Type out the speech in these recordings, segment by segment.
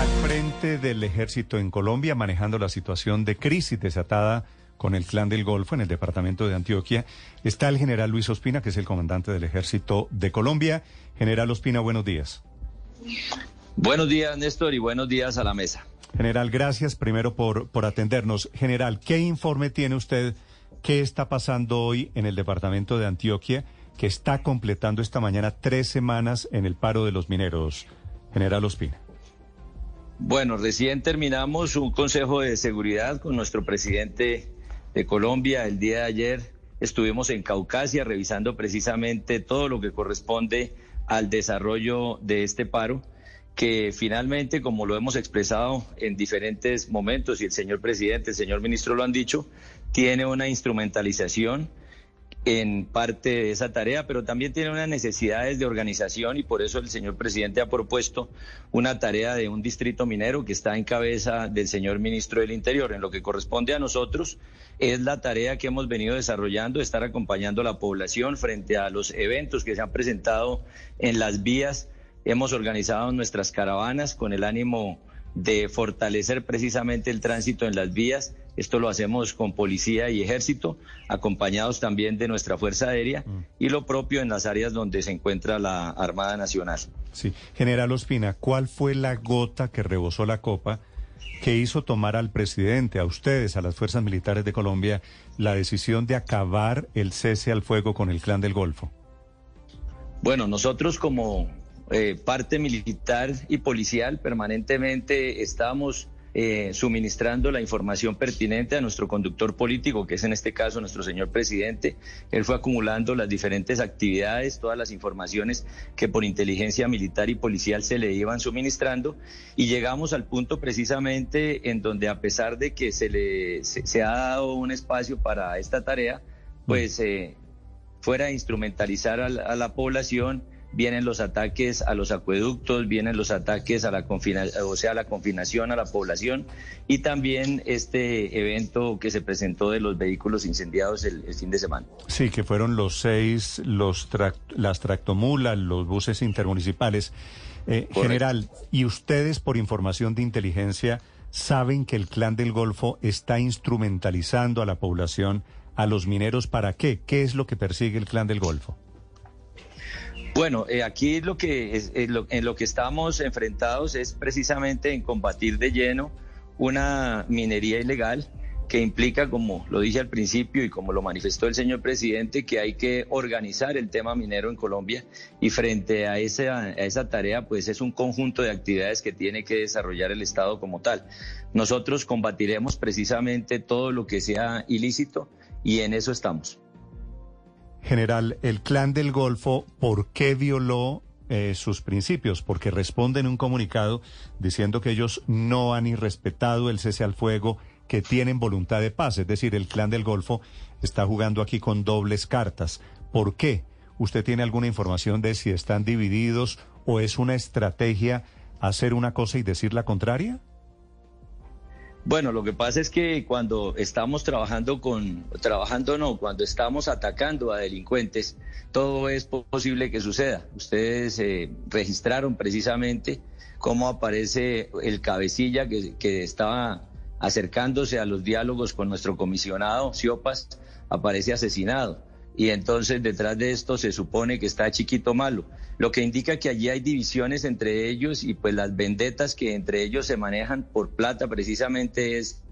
Al frente del ejército en Colombia, manejando la situación de crisis desatada con el clan del Golfo en el departamento de Antioquia, está el general Luis Ospina, que es el comandante del ejército de Colombia. General Ospina, buenos días. Buenos días, Néstor, y buenos días a la mesa. General, gracias primero por, por atendernos. General, ¿qué informe tiene usted? ¿Qué está pasando hoy en el departamento de Antioquia, que está completando esta mañana tres semanas en el paro de los mineros? General Ospina. Bueno, recién terminamos un consejo de seguridad con nuestro presidente de Colombia el día de ayer. Estuvimos en Caucasia revisando precisamente todo lo que corresponde al desarrollo de este paro que finalmente, como lo hemos expresado en diferentes momentos y el señor presidente, el señor ministro lo han dicho, tiene una instrumentalización en parte de esa tarea, pero también tiene unas necesidades de organización y por eso el señor presidente ha propuesto una tarea de un distrito minero que está en cabeza del señor ministro del Interior. En lo que corresponde a nosotros es la tarea que hemos venido desarrollando, estar acompañando a la población frente a los eventos que se han presentado en las vías Hemos organizado nuestras caravanas con el ánimo de fortalecer precisamente el tránsito en las vías. Esto lo hacemos con policía y ejército, acompañados también de nuestra Fuerza Aérea mm. y lo propio en las áreas donde se encuentra la Armada Nacional. Sí, General Ospina, ¿cuál fue la gota que rebosó la copa que hizo tomar al presidente, a ustedes, a las fuerzas militares de Colombia, la decisión de acabar el cese al fuego con el clan del Golfo? Bueno, nosotros como eh, parte militar y policial, permanentemente estamos eh, suministrando la información pertinente a nuestro conductor político, que es en este caso nuestro señor presidente. Él fue acumulando las diferentes actividades, todas las informaciones que por inteligencia militar y policial se le iban suministrando y llegamos al punto precisamente en donde a pesar de que se le se, ha dado un espacio para esta tarea, pues eh, fuera a instrumentalizar a la población vienen los ataques a los acueductos, vienen los ataques a la o sea, la confinación a la población y también este evento que se presentó de los vehículos incendiados el, fin de semana. Sí, que fueron los seis, los las tractomulas, los buses intermunicipales. Eh, general, ¿y ustedes por información de inteligencia saben que el clan del Golfo está instrumentalizando a la población, a los mineros, para qué? ¿Qué es lo que persigue el clan del Golfo? Bueno, eh, aquí lo que es, eh, en lo que estamos enfrentados es precisamente en combatir de lleno una minería ilegal que implica, como lo dije al principio y como lo manifestó el señor presidente, que hay que organizar el tema minero en Colombia y frente a esa tarea, pues es un conjunto de actividades que tiene que desarrollar el Estado como tal. Nosotros combatiremos precisamente todo lo que sea ilícito y en eso estamos. General, el clan del Golfo, ¿por qué violó eh, sus principios? Porque responden un comunicado diciendo que ellos no han irrespetado el cese al fuego, que tienen voluntad de paz. Es decir, el clan del Golfo está jugando aquí con dobles cartas. ¿Por qué? ¿Usted tiene alguna información de si están divididos o es una estrategia hacer una cosa y decir la contraria? Bueno, lo que pasa es que cuando estamos trabajando con, trabajando no, cuando estamos atacando a delincuentes, todo es posible que suceda. Ustedes eh, registraron precisamente cómo aparece el cabecilla que, que estaba acercándose a los diálogos con nuestro comisionado, Siopas, aparece asesinado y entonces detrás de esto se supone que está Chiquito Malo, lo que indica que allí hay divisiones entre ellos y pues las vendetas que entre ellos se manejan por plata precisamente es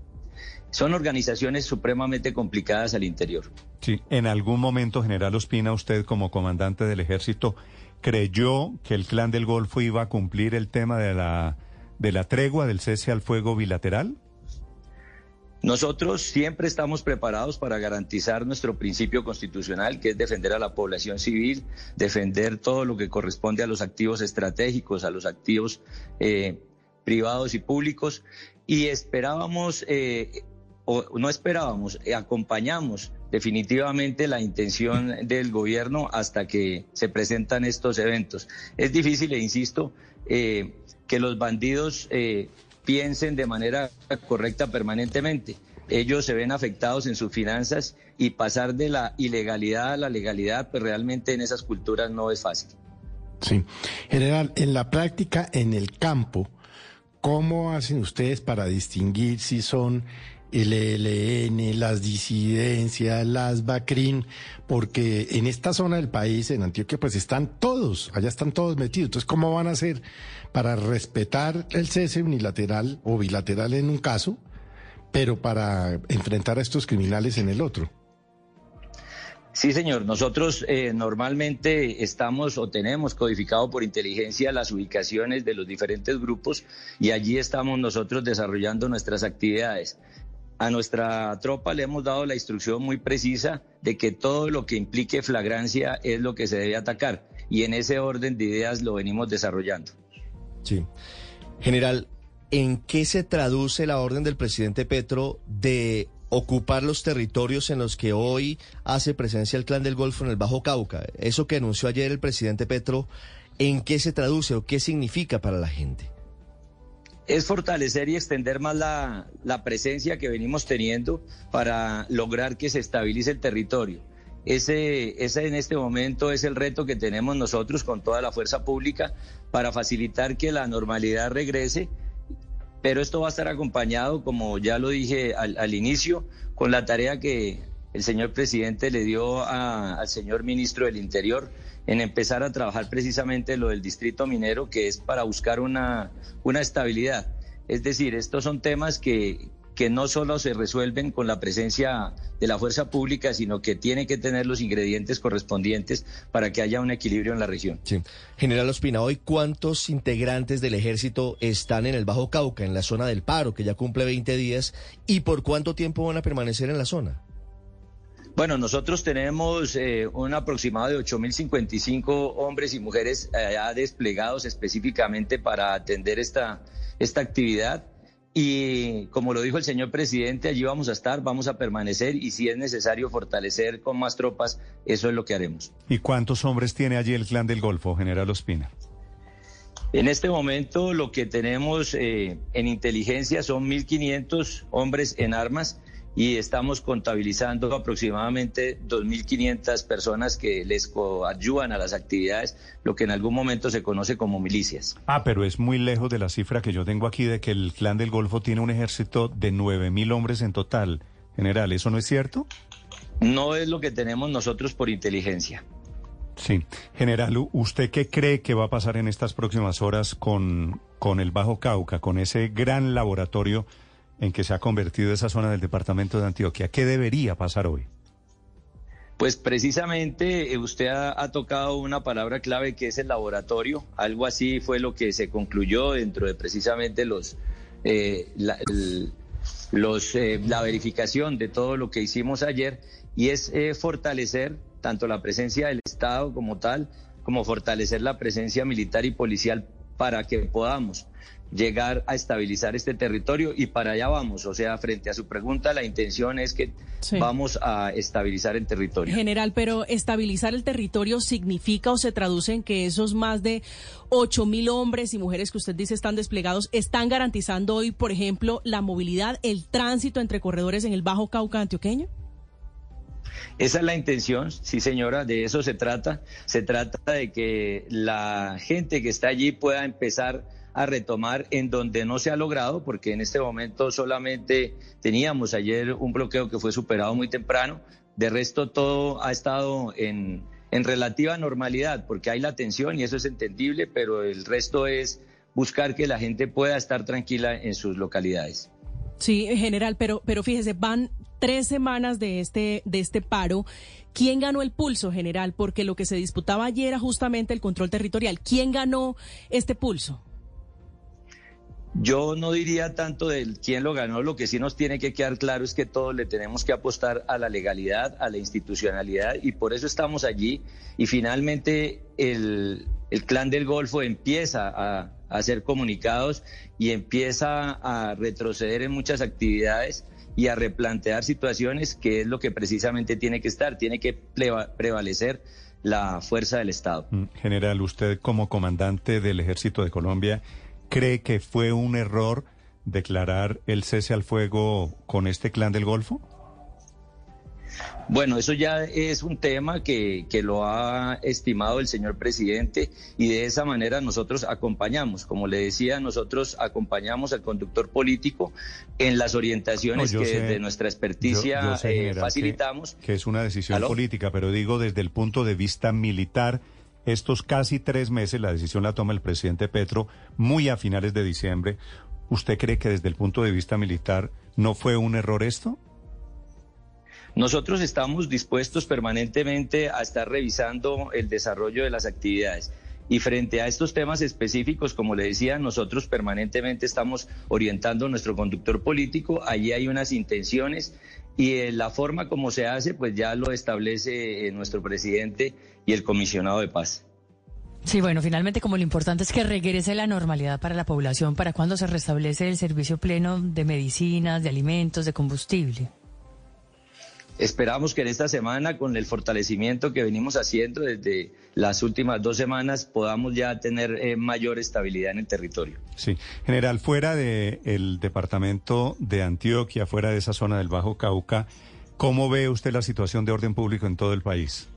son organizaciones supremamente complicadas al interior. Sí, en algún momento, General Ospina, usted como comandante del ejército, ¿creyó que el clan del Golfo iba a cumplir el tema de la, de la tregua del cese al fuego bilateral? Nosotros siempre estamos preparados para garantizar nuestro principio constitucional, que es defender a la población civil, defender todo lo que corresponde a los activos estratégicos, a los activos eh, privados y públicos. Y esperábamos, eh, o no esperábamos, eh, acompañamos definitivamente la intención del gobierno hasta que se presentan estos eventos. Es difícil, e insisto, que los bandidos piensen de manera correcta permanentemente. Ellos se ven afectados en sus finanzas y pasar de la ilegalidad a la legalidad, pues realmente en esas culturas no es fácil. Sí. General, en la práctica, en el campo, ¿cómo hacen ustedes para distinguir si son el ELN, las disidencias, las BACRIN, porque en esta zona del país, en Antioquia, pues están todos, allá están todos metidos. Entonces, ¿cómo van a hacer para respetar el cese unilateral o bilateral en un caso, pero para enfrentar a estos criminales en el otro? Sí, señor. Nosotros eh, normalmente estamos o tenemos codificado por inteligencia las ubicaciones de los diferentes grupos y allí estamos nosotros desarrollando nuestras actividades. A nuestra tropa le hemos dado la instrucción muy precisa de que todo lo que implique flagrancia es lo que se debe atacar y en ese orden de ideas lo venimos desarrollando. Sí. General, ¿en qué se traduce la orden del presidente Petro de ocupar los territorios en los que hoy hace presencia el Clan del Golfo en el Bajo Cauca? Eso que anunció ayer el presidente Petro, ¿en qué se traduce o qué significa para la gente? Es fortalecer y extender más la, presencia que venimos teniendo para lograr que se estabilice el territorio. Ese, ese en este momento es el reto que tenemos nosotros con toda la fuerza pública para facilitar que la normalidad regrese, pero esto va a estar acompañado, como ya lo dije al, inicio, con la tarea que el señor presidente le dio al señor ministro del Interior en empezar a trabajar precisamente lo del distrito minero, que es para buscar una, una estabilidad. Es decir, estos son temas que, que no solo se resuelven con la presencia de la fuerza pública, sino que tiene que tener los ingredientes correspondientes para que haya un equilibrio en la región. General Ospina, hoy cuántos integrantes del ejército están en el Bajo Cauca, en la zona del paro, que ya cumple 20 días, y por cuánto tiempo van a permanecer en la zona? Bueno, nosotros tenemos eh, un aproximado de 8.055 hombres y mujeres eh, ya desplegados específicamente para atender esta, esta actividad. Y como lo dijo el señor presidente, allí vamos a estar, vamos a permanecer y si es necesario fortalecer con más tropas, eso es lo que haremos. ¿Y cuántos hombres tiene allí el clan del Golfo, General Ospina? En este momento lo que tenemos eh, en inteligencia son 1.500 hombres en armas y estamos contabilizando aproximadamente 2.500 personas que les coadyuvan a las actividades, lo que en algún momento se conoce como milicias. Ah, pero es muy lejos de la cifra que yo tengo aquí de que el Clan del Golfo tiene un ejército de 9.000 hombres en total. General, ¿eso no es cierto? No es lo que tenemos nosotros por inteligencia. Sí. General, ¿usted qué cree que va a pasar en estas próximas horas con, con el Bajo Cauca, con ese gran laboratorio? En que se ha convertido esa zona del departamento de Antioquia. ¿Qué debería pasar hoy? Pues precisamente eh, usted ha, tocado una palabra clave que es el laboratorio. Algo así fue lo que se concluyó dentro de precisamente los, eh, la, eh, la verificación de todo lo que hicimos ayer y es fortalecer tanto la presencia del Estado como tal, como fortalecer la presencia militar y policial para que podamos llegar a estabilizar este territorio y para allá vamos. O sea, frente a su pregunta, la intención es que vamos a estabilizar el territorio. General, pero estabilizar el territorio significa o se traduce en que esos más de ocho mil hombres y mujeres que usted dice están desplegados están garantizando hoy, por ejemplo, la movilidad, el tránsito entre corredores en el Bajo Cauca antioqueño. Esa es la intención, sí señora, de eso se trata. Se trata de que la gente que está allí pueda empezar a retomar en donde no se ha logrado, porque en este momento solamente teníamos ayer un bloqueo que fue superado muy temprano. De resto, todo ha estado en, en relativa normalidad, porque hay la tensión y eso es entendible, pero el resto es buscar que la gente pueda estar tranquila en sus localidades. Sí, general, pero, pero fíjese, van tres semanas de este, de este paro. ¿Quién ganó el pulso, general? Porque lo que se disputaba ayer era justamente el control territorial. ¿Quién ganó este pulso? Yo no diría tanto del quién lo ganó, lo que sí nos tiene que quedar claro es que todos le tenemos que apostar a la legalidad, a la institucionalidad y por eso estamos allí y finalmente el, clan del Golfo empieza a, hacer comunicados y empieza a retroceder en muchas actividades y a replantear situaciones que es lo que precisamente tiene que estar, tiene que prevalecer la fuerza del Estado. Mm, general, usted como comandante del Ejército de Colombia, cree que fue un error declarar el cese al fuego con este clan del Golfo? Bueno, eso ya es un tema que, que, lo ha estimado el señor presidente y de esa manera nosotros acompañamos. Como le decía, nosotros acompañamos al conductor político en las orientaciones que desde nuestra experticia eh, facilitamos. Que, es una decisión política, pero digo desde el punto de vista militar. Estos casi tres meses, la decisión la toma el presidente Petro muy a finales de diciembre. ¿Usted cree que desde el punto de vista militar no fue un error esto? Nosotros estamos dispuestos permanentemente a estar revisando el desarrollo de las actividades. Y frente a estos temas específicos, como le decía, nosotros permanentemente estamos orientando nuestro conductor político. Allí hay unas intenciones y la forma como se hace, pues ya lo establece eh, nuestro presidente y el comisionado de paz. Sí, bueno, finalmente como lo importante es que regrese la normalidad para la población, ¿para cuando se restablece el servicio pleno de medicinas, de alimentos, de combustible? Esperamos que en esta semana, con el fortalecimiento que venimos haciendo desde las últimas dos semanas, podamos ya tener eh, mayor estabilidad en el territorio. Sí, general, fuera del departamento de Antioquia, fuera de esa zona del Bajo Cauca, ¿cómo ve usted la situación de orden público en todo el país?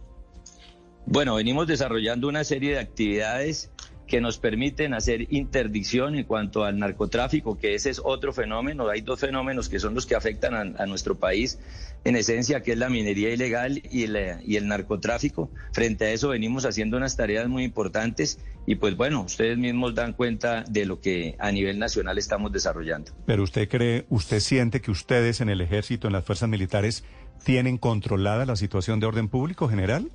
Bueno, venimos desarrollando una serie de actividades que nos permiten hacer interdicción en cuanto al narcotráfico, que ese es otro fenómeno. Hay dos fenómenos que son los que afectan a, nuestro país, en esencia, que es la minería ilegal y el, narcotráfico. Frente a eso venimos haciendo unas tareas muy importantes y pues bueno, ustedes mismos dan cuenta de lo que a nivel nacional estamos desarrollando. Pero usted cree, usted siente que ustedes en el ejército, en las fuerzas militares, tienen controlada la situación de orden público general?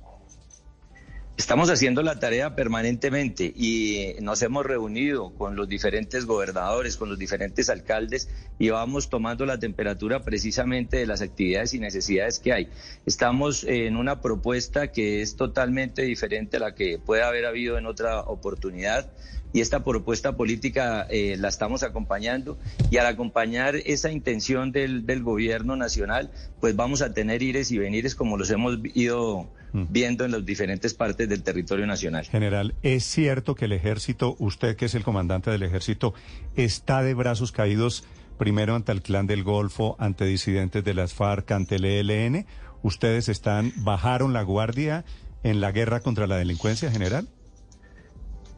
Estamos haciendo la tarea permanentemente y nos hemos reunido con los diferentes gobernadores, con los diferentes alcaldes y vamos tomando la temperatura precisamente de las actividades y necesidades que hay. Estamos en una propuesta que es totalmente diferente a la que puede haber habido en otra oportunidad y esta propuesta política eh, la estamos acompañando y al acompañar esa intención del, del, gobierno nacional, pues vamos a tener ires y venires como los hemos ido mm. viendo en las diferentes partes del territorio nacional. General, ¿es cierto que el ejército, usted que es el comandante del ejército, está de brazos caídos primero ante el clan del Golfo, ante disidentes de las FARC, ante el ELN? ¿Ustedes están, bajaron la guardia en la guerra contra la delincuencia general?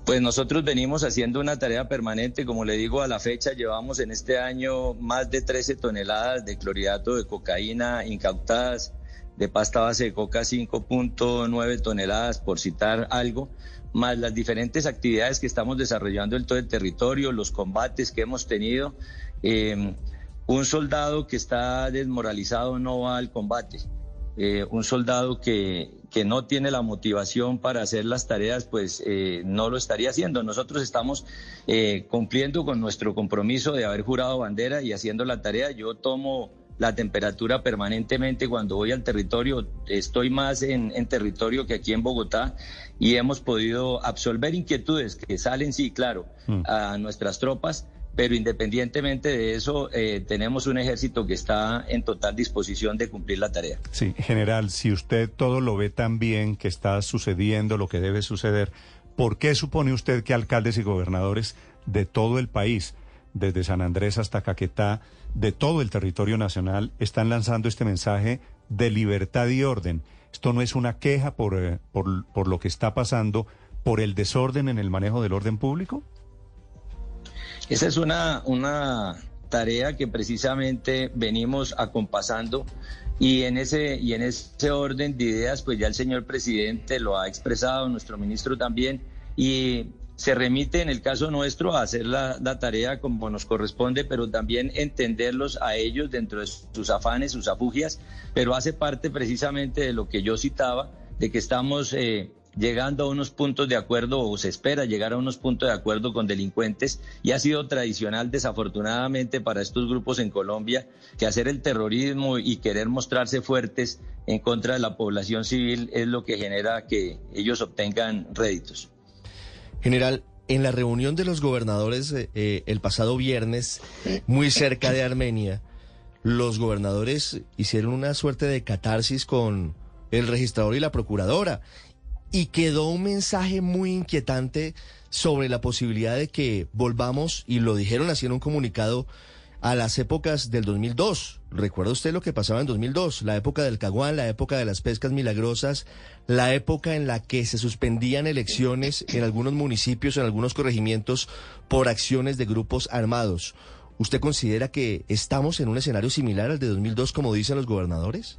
Pues nosotros venimos haciendo una tarea permanente, como le digo, a la fecha llevamos en este año más de 13 toneladas de clorhidrato de cocaína incautadas, de pasta base de coca 5.9 toneladas, por citar algo, más las diferentes actividades que estamos desarrollando en todo el territorio, los combates que hemos tenido. Eh, un soldado que está desmoralizado no va al combate. Eh, un soldado que, que, no tiene la motivación para hacer las tareas, pues eh, no lo estaría haciendo. Nosotros estamos eh, cumpliendo con nuestro compromiso de haber jurado bandera y haciendo la tarea. Yo tomo la temperatura permanentemente cuando voy al territorio. Estoy más en, en, territorio que aquí en Bogotá y hemos podido absolver inquietudes que salen, sí, claro, mm. a nuestras tropas pero independientemente de eso, eh, tenemos un ejército que está en total disposición de cumplir la tarea. Sí, general, si usted todo lo ve tan bien, que está sucediendo lo que debe suceder, ¿por qué supone usted que alcaldes y gobernadores de todo el país, desde San Andrés hasta Caquetá, de todo el territorio nacional, están lanzando este mensaje de libertad y orden? Esto no es una queja por, eh, por, por lo que está pasando, por el desorden en el manejo del orden público? Esa es una, una tarea que precisamente venimos acompasando y en ese y en ese orden de ideas pues ya el señor presidente lo ha expresado, nuestro ministro también y se remite en el caso nuestro a hacer la, la, tarea como nos corresponde, pero también entenderlos a ellos dentro de sus afanes, sus afugias, pero hace parte precisamente de lo que yo citaba, de que estamos eh, llegando a unos puntos de acuerdo o se espera llegar a unos puntos de acuerdo con delincuentes y ha sido tradicional desafortunadamente para estos grupos en Colombia que hacer el terrorismo y querer mostrarse fuertes en contra de la población civil es lo que genera que ellos obtengan réditos. General, en la reunión de los gobernadores eh, eh, el pasado viernes, muy cerca de Armenia, los gobernadores hicieron una suerte de catarsis con el registrador y la procuradora y quedó un mensaje muy inquietante sobre la posibilidad de que volvamos, y lo dijeron así en un comunicado, a las épocas del 2002. ¿Recuerda usted lo que pasaba en 2002? La época del Caguán, la época de las pescas milagrosas, la época en la que se suspendían elecciones en algunos municipios, en algunos corregimientos, por acciones de grupos armados. ¿Usted considera que estamos en un escenario similar al de 2002, como dicen los gobernadores?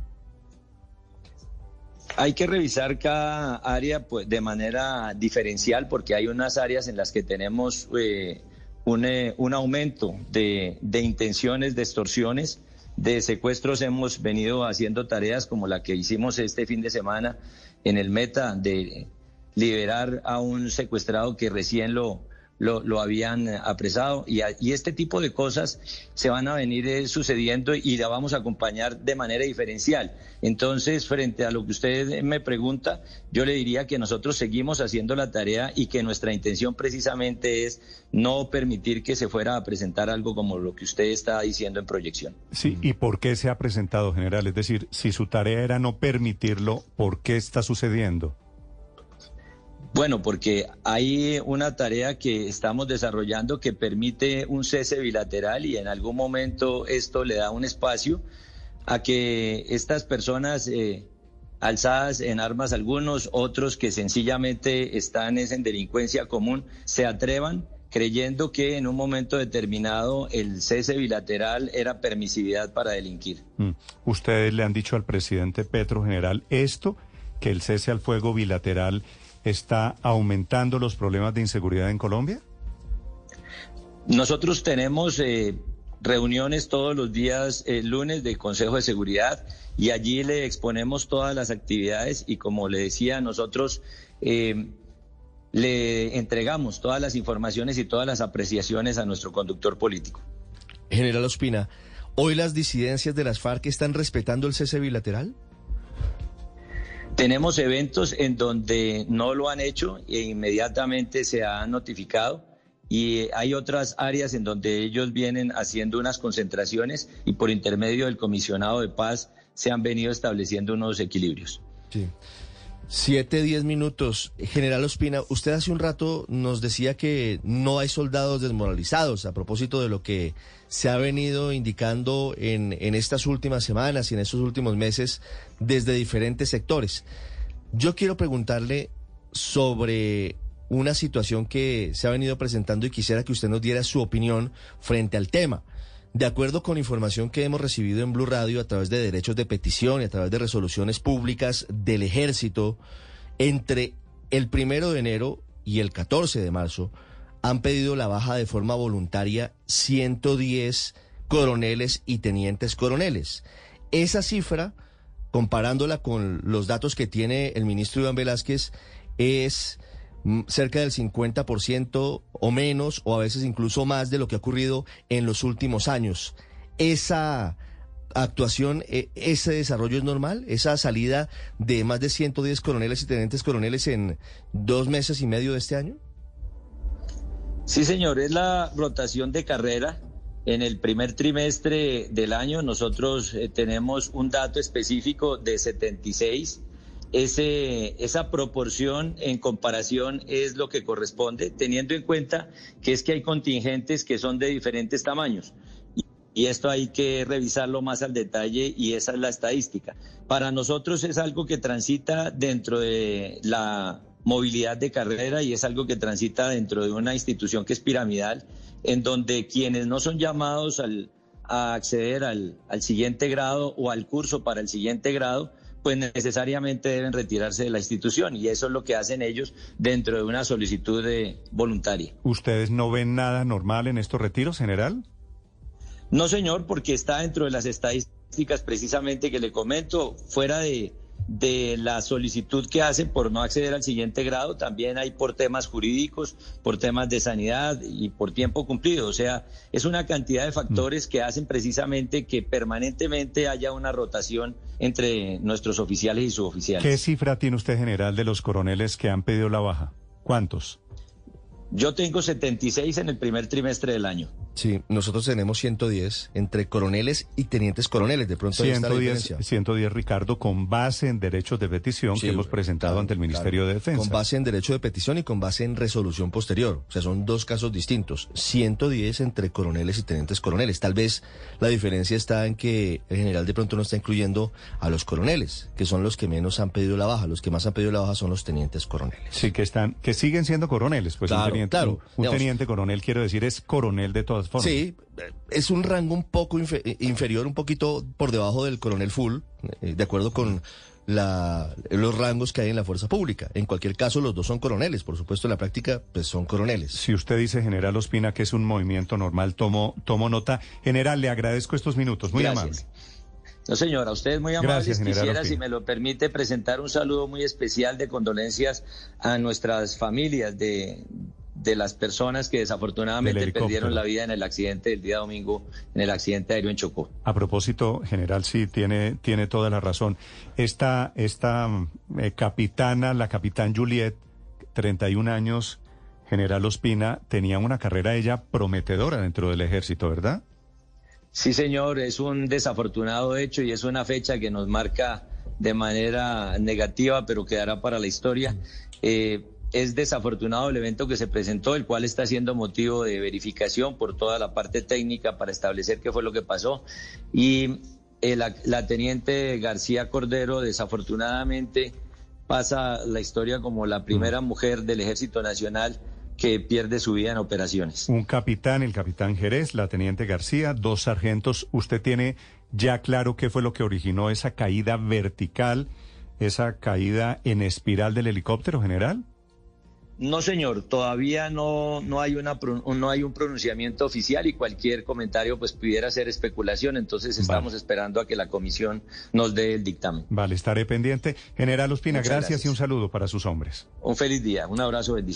Hay que revisar cada área pues, de manera diferencial porque hay unas áreas en las que tenemos eh, un, eh, un, aumento de, de intenciones, de extorsiones, de secuestros. Hemos venido haciendo tareas como la que hicimos este fin de semana en el Meta de liberar a un secuestrado que recién lo, lo, lo habían eh, apresado y, y, este tipo de cosas se van a venir eh, sucediendo y la vamos a acompañar de manera diferencial. Entonces, frente a lo que usted me pregunta, yo le diría que nosotros seguimos haciendo la tarea y que nuestra intención precisamente es no permitir que se fuera a presentar algo como lo que usted está diciendo en proyección. Sí, ¿y por qué se ha presentado, general? Es decir, si su tarea era no permitirlo, ¿por qué está sucediendo? Bueno, porque hay una tarea que estamos desarrollando que permite un cese bilateral y en algún momento esto le da un espacio a que estas personas eh, alzadas en armas, algunos, otros que sencillamente están en delincuencia común, se atrevan creyendo que en un momento determinado el cese bilateral era permisividad para delinquir. Mm. Ustedes le han dicho al presidente Petro General esto, que el cese al fuego bilateral está aumentando los problemas de inseguridad en Colombia? Nosotros tenemos eh, reuniones todos los días el eh, lunes del Consejo de Seguridad y allí le exponemos todas las actividades y como le decía, nosotros eh, le entregamos todas las informaciones y todas las apreciaciones a nuestro conductor político. General Ospina, ¿hoy las disidencias de las FARC están respetando el cese bilateral? Tenemos eventos en donde no lo han hecho e inmediatamente se ha notificado y hay otras áreas en donde ellos vienen haciendo unas concentraciones y por intermedio del comisionado de paz se han venido estableciendo unos equilibrios. Sí. Siete, diez minutos. General Ospina, usted hace un rato nos decía que no hay soldados desmoralizados a propósito de lo que se ha venido indicando en, en estas últimas semanas y en estos últimos meses desde diferentes sectores. Yo quiero preguntarle sobre una situación que se ha venido presentando y quisiera que usted nos diera su opinión frente al tema. De acuerdo con información que hemos recibido en Blue Radio a través de derechos de petición y a través de resoluciones públicas del ejército, entre el primero de enero y el 14 de marzo han pedido la baja de forma voluntaria 110 coroneles y tenientes coroneles. Esa cifra, comparándola con los datos que tiene el ministro Iván Velázquez, es cerca del 50% o menos, o a veces incluso más de lo que ha ocurrido en los últimos años. Esa actuación, e, ese desarrollo es normal, esa salida de más de 110 coroneles y tenientes coroneles en dos meses y medio de este año. Sí, señor, es la rotación de carrera. En el primer trimestre del año nosotros eh, tenemos un dato específico de 76 esa proporción en comparación es lo que corresponde, teniendo en cuenta que es que hay contingentes que son de diferentes tamaños. Y esto hay que revisarlo más al detalle y esa es la estadística. Para nosotros es algo que transita dentro de la movilidad de carrera y es algo que transita dentro de una institución que es piramidal, en donde quienes no son llamados a acceder al siguiente grado o al curso para el siguiente grado, pues necesariamente deben retirarse de la institución y eso es lo que hacen ellos dentro de una solicitud de voluntaria. ¿Ustedes no ven nada normal en estos retiros, general? No, señor, porque está dentro de las estadísticas precisamente que le comento, fuera de, de la solicitud que hacen por no acceder al siguiente grado, también hay por temas jurídicos, por temas de sanidad y por tiempo cumplido. O sea, es una cantidad de factores que hacen precisamente que permanentemente haya una rotación entre nuestros oficiales y suboficiales. ¿Qué cifra tiene usted, general, de los coroneles que han pedido la baja? ¿Cuántos? Yo tengo 76 en el primer trimestre del año. Sí, nosotros tenemos 110 entre coroneles y tenientes coroneles. De pronto ahí está la 110, diferencia. 110, Ricardo, con base en derechos de petición Sí, que hemos presentado claro, ante el Ministerio claro. de Defensa. Con base en derecho de petición y con base en resolución posterior. O sea, son dos casos distintos. 110 entre coroneles y tenientes coroneles. Tal vez la diferencia está en que el general de pronto no está incluyendo a los coroneles, que son los que menos han pedido la baja. Los que más han pedido la baja son los tenientes coroneles. Sí, que están, que siguen siendo coroneles, pues Claro, teniente, claro. un- Digamos- teniente coronel, quiero decir, es coronel de todas formas. Sí, eh, es un rango un poco eh, inferior, un poquito por debajo del coronel full, eh, de acuerdo con la, los rangos que hay en la fuerza pública. En cualquier caso, los dos son coroneles, por supuesto, en la práctica, pues son coroneles. Si usted dice, general Ospina, que es un movimiento normal, tomo, tomo nota. General, le agradezco estos minutos, muy Gracias. amable. No, señora, ustedes muy amables. Gracias, general Quisiera, Ospina. si me lo permite, presentar un saludo muy especial de condolencias a nuestras familias de, de las personas que desafortunadamente perdieron la vida en el accidente del día domingo, en el accidente aéreo en Chocó. A propósito, general, sí, tiene, tiene toda la razón. Esta, esta eh, capitana, la capitán Juliet, 31 años, general Ospina, tenía una carrera ella prometedora dentro del ejército, ¿verdad? Sí, señor, es un desafortunado hecho y es una fecha que nos marca de manera negativa, pero quedará para la historia. Eh, es desafortunado el evento que se presentó, el cual está siendo motivo de verificación por toda la parte técnica para establecer qué fue lo que pasó. Y eh, la, la teniente García Cordero, desafortunadamente, pasa la historia como la primera mujer del Ejército Nacional que pierde su vida en operaciones. Un capitán, el capitán Jerez, la teniente García, dos sargentos. ¿Usted tiene ya claro qué fue lo que originó esa caída vertical, esa caída en espiral del helicóptero, general? No, señor, todavía no, no, hay una, pro- no hay un pronunciamiento oficial y cualquier comentario pues pudiera ser especulación, entonces estamos esperando a que la comisión nos dé el dictamen. Vale, estaré pendiente. General Ospina, gracias, gracias. y un saludo para sus hombres. Un feliz día, un abrazo, bendiciones.